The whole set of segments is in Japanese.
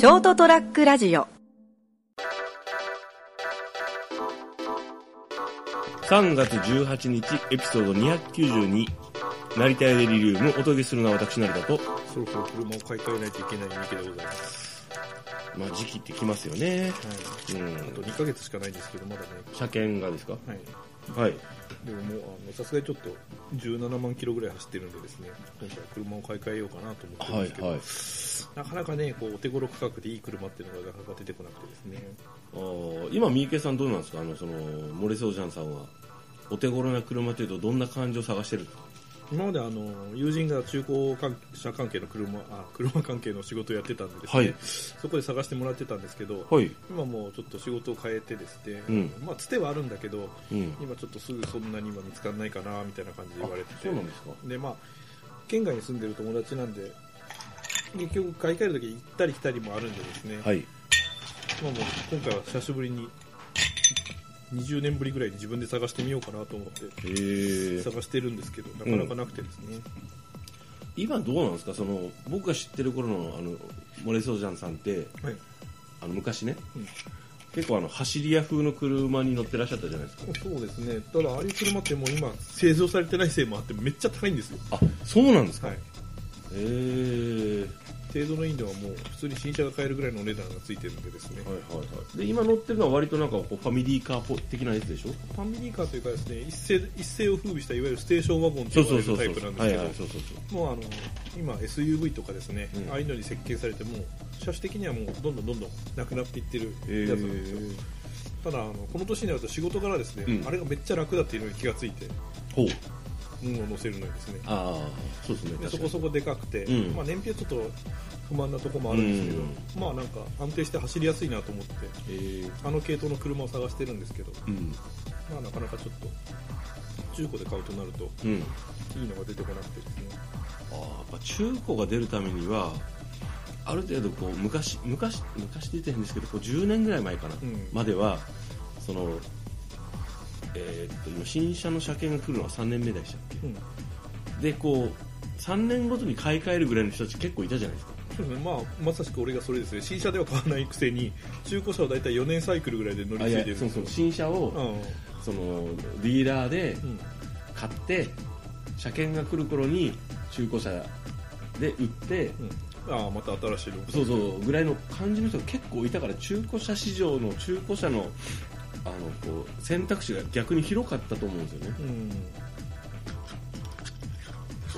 ショートトラックラジオ3月18日エピソード292成田屋デリリウムお届けするのは私成田とそろそろ車を買い替えないといけない三池でございます。まあ時期ってきますよねはい。うんあと2ヶ月しかないんですけど、まだね。車検がですか？はい。はい。でももう、あの、さすがにちょっと17万キロぐらい走ってるんでですね、今回車を買い替えようかなと思ってるんはいですけど、はいなかなかね、こう、お手頃価格でいい車っていうのがなかなか出てこなくてですね。あー今三池さんどうなんですか？あのそのモレソージャンさんは。お手頃な車というとどんな感情を探してる今まであの、友人が中古関車関係の車、あ、車関係の仕事をやってたんでですね、はい。そこで探してもらってたんですけど、はい。今もうちょっと仕事を変えてですね、うん。まあ、つてはあるんだけど、うん。今ちょっとすぐそんなに今見つかんないかなみたいな感じで言われてて。そうなんですか。でまあ県外に住んでる友達なんで結局買い替える時行ったり来たりもあるんでですね、はい。まあ、もう今回は久しぶりに20年ぶりぐらいに自分で探してみようかなと思って探してるんですけどなかなかなくてですね、今どうなんですか？その僕が知ってる頃のあのモレソージャンさんってはい。あの昔ね、うん。結構あの走り屋風の車に乗ってらっしゃったじゃないですか。そうですね。ただああいう車ってもう今製造されてないせいもあってめっちゃ高いんですよ。あそうなんですか、はい。へえ程度のいいのはもう普通に新車が買えるぐらいのお値段がついてるんでですね、はいはいはい。で今乗ってるのは割となんかこうファミリーカー的なやつでしょ？ファミリーカーというかですね一世一世を風靡したいわゆるステーションワゴンとそうタイプなんですけどはいはいそうそうそう。もうあの今 SUV とかですね、うん。ああいうのに設計されてもう車種的にはもうどんどんどんどんなくなっていってるへやつなんですよ、ただあのこの年になると仕事柄ですね、うん。あれがめっちゃ楽だっていうのに気がついてほう運を乗せるのにですね。ああそうですねでそこそこでかくて、うん。まあ、燃費はちょっと不満なところもあるんですけど、うん。まあなんか安定して走りやすいなと思ってえーあの系統の車を探してるんですけど、うん。まあなかなかちょっと中古で買うとなるとうん。いいのが出てこなくてですね。あーやっぱ中古が出るためにはある程度こう昔昔昔出てるんですけどこう10年ぐらい前かな、うん。まではそのえーっと今新車の車検が来るのは3年目でしたでこう3年ごとに買い替えるぐらいの人たち結構いたじゃないですか。そうですね。まあ、まさしく俺がそれですね。新車では買わないくせに中古車は大体4年サイクルぐらいで乗り継いでるそうそう。新車を、うん。そのディーラーでうん。買って車検が来る頃に中古車で売ってうん。ああまた新しいの。そうそう。ぐらいの感じの人が結構いたから中古車市場の中古車のあのこう選択肢が逆に広かったと思うんですよね。うん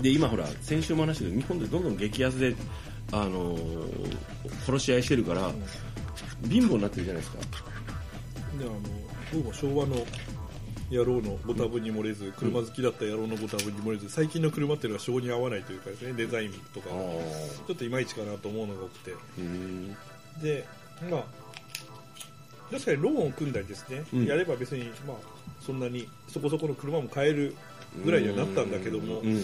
で今ほら先週も話したけど日本でどんどん激安で、あのー殺し合いしてるから貧乏になってるじゃないですか。であのどうも昭和の野郎のご多分に漏れず、車好きだった野郎のご多分に漏れず最近の車っていうのは性に合わないというかですねデザインとかあちょっといまいちかなと思うのが多くて。うん。でまあ確かにローンを組んだりですね、うん。やれば別にまあそんなにそこそこの車も買えるぐらいにはなったんだけどもうん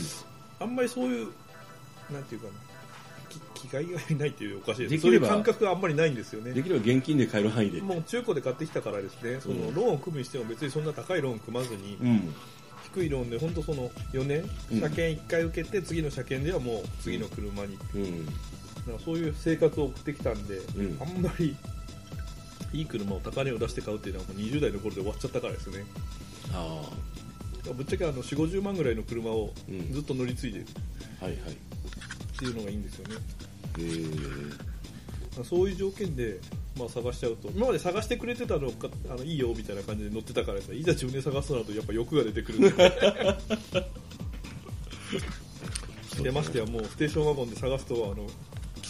あんまりそういうなんていうかなき気概がないというおかしいでですそういう感覚があんまりないんですよね。できれば現金で買える範囲で。もう中古で買ってきたからですね。そのうんローンを組むにしても別にそんな高いローン組まずに、うん。低いローンで本当その4年うん。車検1回受けて次の車検ではもう次の車に。うん。なんかそういう生活を送ってきたんで、うん。あんまりいい車を高値を出して買うっていうのはもう20代の頃で終わっちゃったからですね。あぶっちゃけあの4 5 0万ぐらいの車をうん。ずっと乗り継いでる。あはいはい。っていうのがいいんですよね、えー。まあそういう条件で、まあ、探しちゃうと。今まで探してくれてたのかあのいいよみたいな感じで乗ってたからさいざ自分で探すとなるとやっぱ欲が出てくるん ででましてやもうステーションワゴンで探すとあの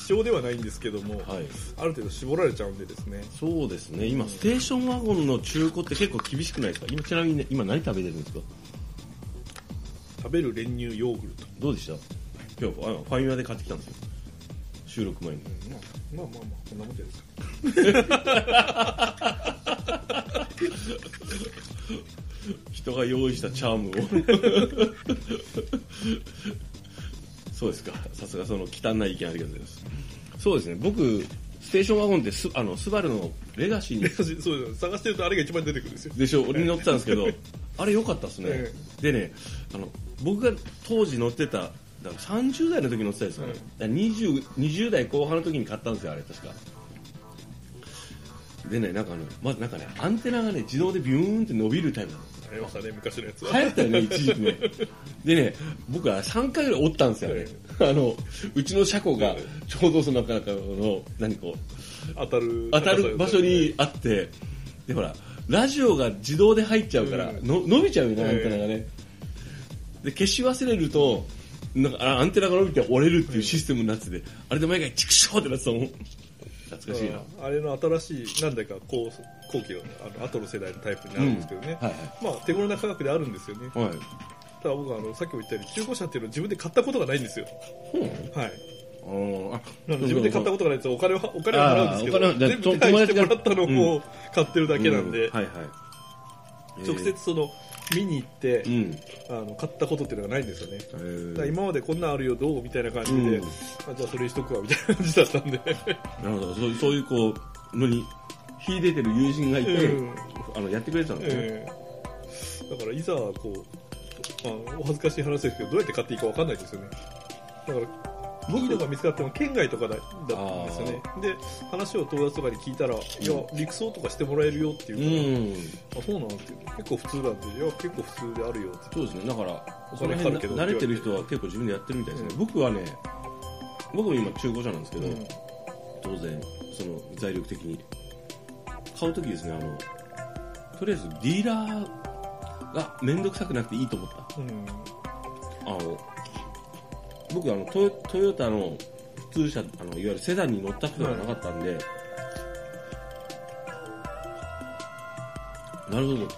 希少ではないんですけども、はい。ある程度絞られちゃうんでですね。そうですね。今ステーションワゴンの中古って結構厳しくないですか？今ちなみに、ね、今何食べてるんですか？食べる練乳ヨーグルト、どうでした？今日あのファミマで買ってきたんですよ。収録前に。うん。まあ、まあまあまあこんなもんじゃないですか。人が用意したチャームをそうですか。さすがその汚い意見ありがとうございます。そうですね。僕ステーションワゴンってスあのスバルのレガシーに。そうです。探してるとあれが一番出てくるんですよ。でしょ。俺に乗ってたんですけど あれ良かったですね、えでねあの僕が当時乗ってただから30代の時乗ってたんですよね、うんだから 20, 20代後半の時に買ったんですよあれ確かでねなんかあのまずなんかねアンテナがね自動でビューンって伸びるタイプなの。ありましたね昔のやつ流行ったよね一時期ね。でね僕は3回ぐらい折ったんですよね、あのうちの車庫がちょうどその中の何こう当たる当たる場所にあって。でほらラジオが自動で入っちゃうから、うんの伸びちゃうよねアンテナがね、で消し忘れるとなんかあアンテナが伸びて折れるっていうシステムになってて、あれで毎回チクショーってなってたもん懐かしいな、うん。あれの新しい何台か後後期のあの後の世代のタイプになるんですけどね、はいまあ手頃な価格であるんですよね。はい。はいただ僕はあのさっきも言ったように中古車っていうのを自分で買ったことがないんですよ。はい。あ自分で買ったことがないとお金はお金は払うんですけど全部手配してもらったの友を買ってるだけなんで、うん。はいはい。直接その見に行ってえ、ーうん。あの買ったことっていうのがないんですよね。えー。だ今までこんなんあるよどう？みたいな感じで、うん。あじゃあそれにしとくわみたいな感じだったんで、なるほどそうそういうこうのに秀でてる友人がいて、うん。あのやってくれてたのね、ええ。だからいざこう、まあ、お恥ずかしい話ですけどどうやって買っていいかわかんないですよね。だからいいのが見つかっても県外とかだだったんですよね。で話を友達とかに聞いたら、いや陸送とかしてもらえるよっていうかあそうなんって結構普通なんでいや結構普通であるよって。そうですね。だからお金かかるけど慣れてる人は結構自分でやってるみたいですね、うん。僕はね僕も今中古車なんですけど、うん。当然その財力的に。買う時ですねあのとりあえずディーラーが面倒くさくなくていいと思った。うん。あの僕あのトヨトヨタの普通車あのいわゆるセダンに乗ったことがなかったんで、なるほど。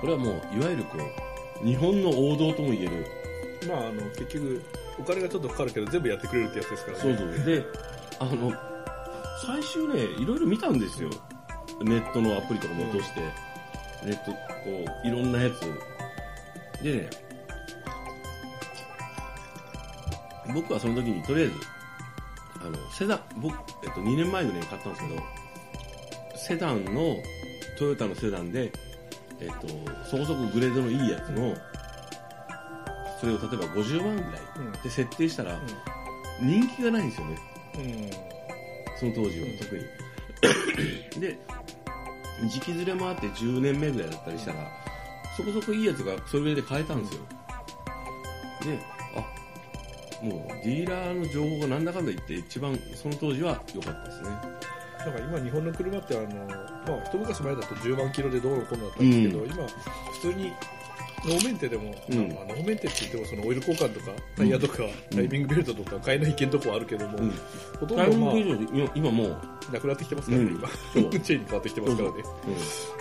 これはもういわゆるこう日本の王道とも言える。まああの結局お金がちょっとかかるけど全部やってくれるってやつですからね。そうそう。であの最終ねいろいろ見たんですよ。ネットのアプリとかも落として、ネットこういろんなやつ。でね僕はその時にとりあえずあのセダン僕、えっと、2年前ぐらいに買ったんですけどセダンのトヨタのセダンで、えっと、そこそこグレードのいいやつのそれを例えば50万ぐらいうん。で設定したら人気がないんですよね。うん。うんその当時はうん。特に。で時期ずれもあって10年目ぐらいだったりしたらそこそこいいやつがそれぐらいで買えたんですよ。であもうディーラーの情報がなんだかんだ言って一番その当時は良かったですね。なんか今日本の車ってあの、まあ、一昔前だと10万キロでどうのこうのだったんですけど、う今普通にノーメンテでも、うん。まあ、ノーメンテって言ってもそのオイル交換とかタイヤとか、タイミングベルトとか買えない件とこはあるけども、うんほとんどまあ今今もう、なくなってきてますからね、うん今チェーンに変わってきてますからね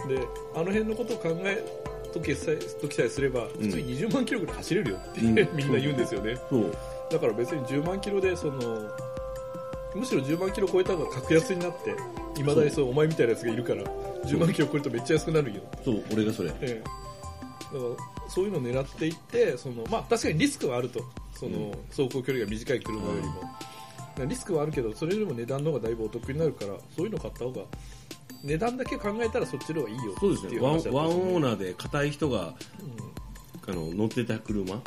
う。であの辺のことを考え時さえ時さえすれば普通に20万キロぐらい走れるよって、うん。みんな言うんですよね。ん、そうだから別に10万キロでそのむしろ10万キロ超えた方が格安になっていまだにそうお前みたいなやつがいるから10万キロ超えるとめっちゃ安くなるよ、そう。俺がそれ。ええ、だからそういうのを狙っていってその、まあ、確かにリスクはあると。その、うん。走行距離が短い車よりも、だからリスクはあるけどそれよりも値段の方がだいぶお得になるからそういうの買った方が値段だけ考えたらそっちの方がいいよそうですね。ワンオーナーで硬い人がうん。あの乗ってた車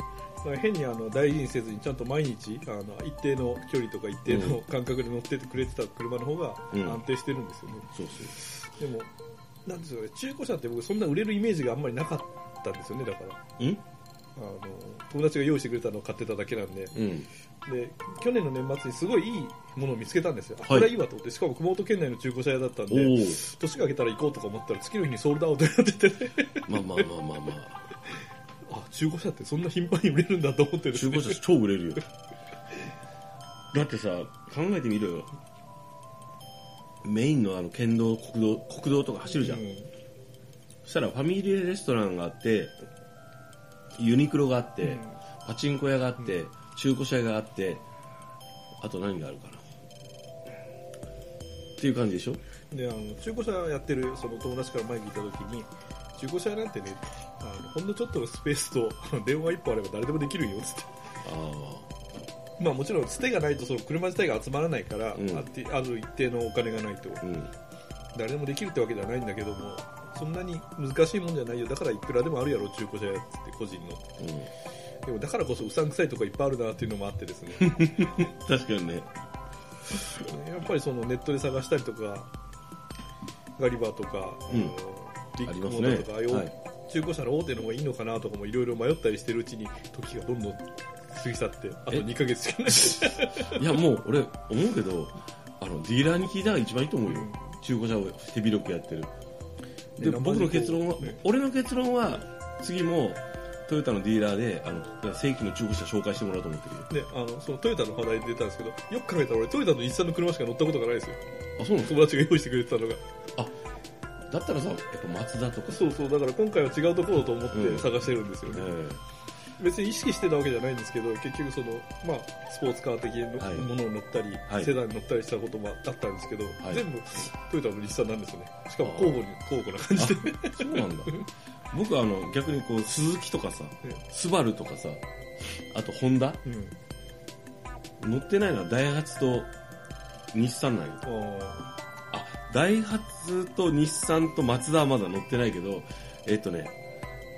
変にあの大事にせずにちゃんと毎日あの一定の距離とか一定の間隔で乗っててくれてた車の方がうん。安定してるんですよね、そうそうでもなんですかね中古車って僕そんな売れるイメージがあんまりなかったんですよねだから。うん？あの友達が用意してくれたのを買ってただけなんで。うん。で去年の年末にすごいいいものを見つけたんですよ、あはい。これはいいわと思ってしかも熊本県内の中古車屋だったんで年が明けたら行こうとか思ったら次の日にソールドアウトになってて。まあまあまあまあまああ中古車ってそんな頻繁に売れるんだと思ってですね中古車超売れるよ。だってさ考えてみろよ。メインのあの県道国道国道とか走るじゃん、うん。そしたらファミリーレストランがあってユニクロがあって、うん。パチンコ屋があって、中古車屋があってあと何があるかな。っていう感じでしょ？であの中古車やってるその友達から前に聞いた時に中古車屋なんてねあのほんのちょっとのスペースと 電話一本あれば誰でもできるよっつって。あまあもちろんつてがないとその車自体が集まらないから、うん。あってある一定のお金がないとあうん。誰でもできるってわけではないんだけどもそんなに難しいもんじゃないよ。だからいくらでもあるやろ中古車屋っつって個人の。でもだからこそうさんくさいとこいっぱいあるなっていうのもあってですね。うん、確かにね。やっぱりそのネットで探したりとかガリバーとか、うんあのビッグモありますねーターとか、ああいうはい。中古車の大手の方がいいのかなとかもいろいろ迷ったりしてるうちに時がどんどん過ぎ去ってあとえ？2ヶ月しかないいやもう俺思うけどあのディーラーに聞いたら一番いいと思うよ、中古車を手広くやってる。でね僕の結論は、ね俺の結論は次もトヨタのディーラーであの正規の中古車紹介してもらおうと思ってるよ。であのそのトヨタの話題で出たんですけどよく考えたら俺トヨタの日産の車しか乗ったことがないですよ。あそうな友達が用意してくれてたのが。かだったらさやっぱマツダとか。さそうそうだから今回は違うところと思っうん。て探してるんですよね、え別に意識してたわけじゃないんですけど結局その、まあ、スポーツカー的なはい。ものを乗ったり、はい。セダンに乗ったりしたこともあったんですけど、い。全部トヨタの日産なんですよね。しかも交互に交互な感じで。えそうなんだ。僕はあの逆にこう鈴木とかさえスバルとかさあとホンダ？うん。乗ってないのはダイハツと日産なんよダイハツと日産とマツダはまだ乗ってないけどえっとね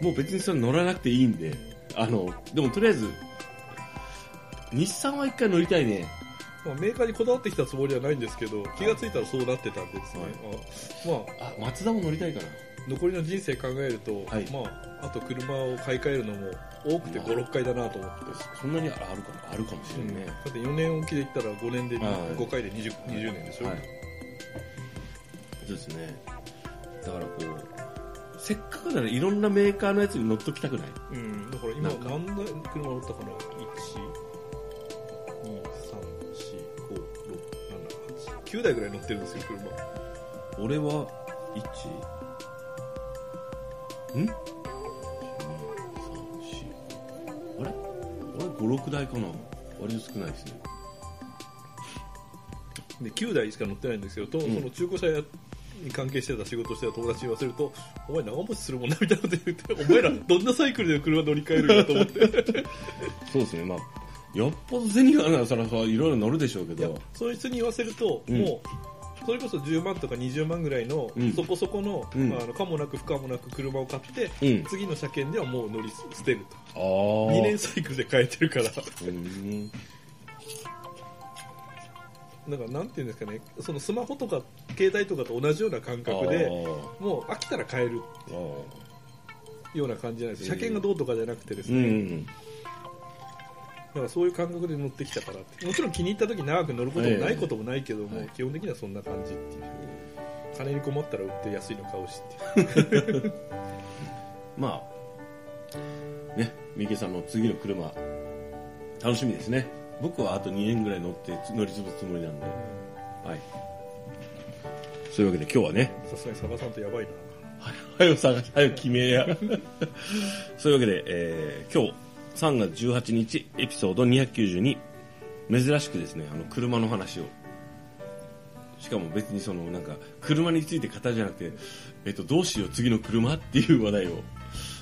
もう別にそれ乗らなくていいんであのでもとりあえず日産は一回乗りたいね。ーまあ、メーカーにこだわってきたつもりはないんですけど気がついたらそうなってたんでですね、あまああマツダも乗りたいかな。残りの人生考えると、はい。まあ、あと車を買い替えるのも多くてまあ。56回だなと思って、そんなにあるかなあるかもしれないね、だって4年おきで言ったら5年ではい。5回で 20, 20年でしょ、はいですね。だからこうせっかくならいろんなメーカーのやつに乗っときたくない？うん、だから今なんか。何台車乗ったかな？123456789台ぐらい乗ってるんですよ車。俺は1ん？あれ？俺56台かな。割と少ないですね。で9台しか乗ってないんですけど、とうんその中古車屋に関係してた仕事してた友達に言わせるとお前長持ちするもんなみたいなこと言ってお前らどんなサイクルで車乗り換えるんだと思って。そうですね。まあよっぽど銭があるならそれはいろいろ乗るでしょうけど。そいつに言わせると、うん。もうそれこそ10万とか20万ぐらいの、うん。そこそこの,、うん。まあ、あの可もなく不可もなく車を買って、うん。次の車検ではもう乗り捨てると。ああ2年サイクルで変えてるからうんだからなんていうんですかねそのスマホとか携帯とかと同じような感覚でもう飽きたら変えるあーあーような感じじゃないです車検がどうとかじゃなくてですうね、ん。だからそういう感覚で乗ってきたからって。もちろん気に入った時長く乗ることもないこともないけども、はい。基本的にはそんな感じっていう。金に困ったら売って安いの買うしっていう。まあね三池さんの次の車楽しみですね僕はあと2年ぐらい乗って乗り潰すつもりなんで。はい。そういうわけで今日はね。さすがにサバさんとやばいな。はよ探し、はよ決めや。そういうわけで、えー今日3月18日エピソード292、珍しくですね、あの、車の話を。しかも別にその、なんか、車について語るじゃなくて、えっ、と、どうしよう次の車っていう話題を、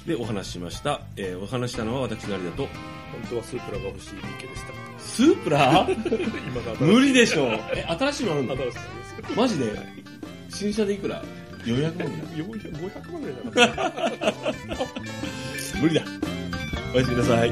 でお話ししました。えーお話したのは私なりだと、本当はスープラが欲しい池でしたスープラ？今が無理でしょう。え、新しいのあるんだ新しいですマジで？新車でいくら ?400 万ぐらい400 500万ぐらいだから無理だ。おやすみなさい。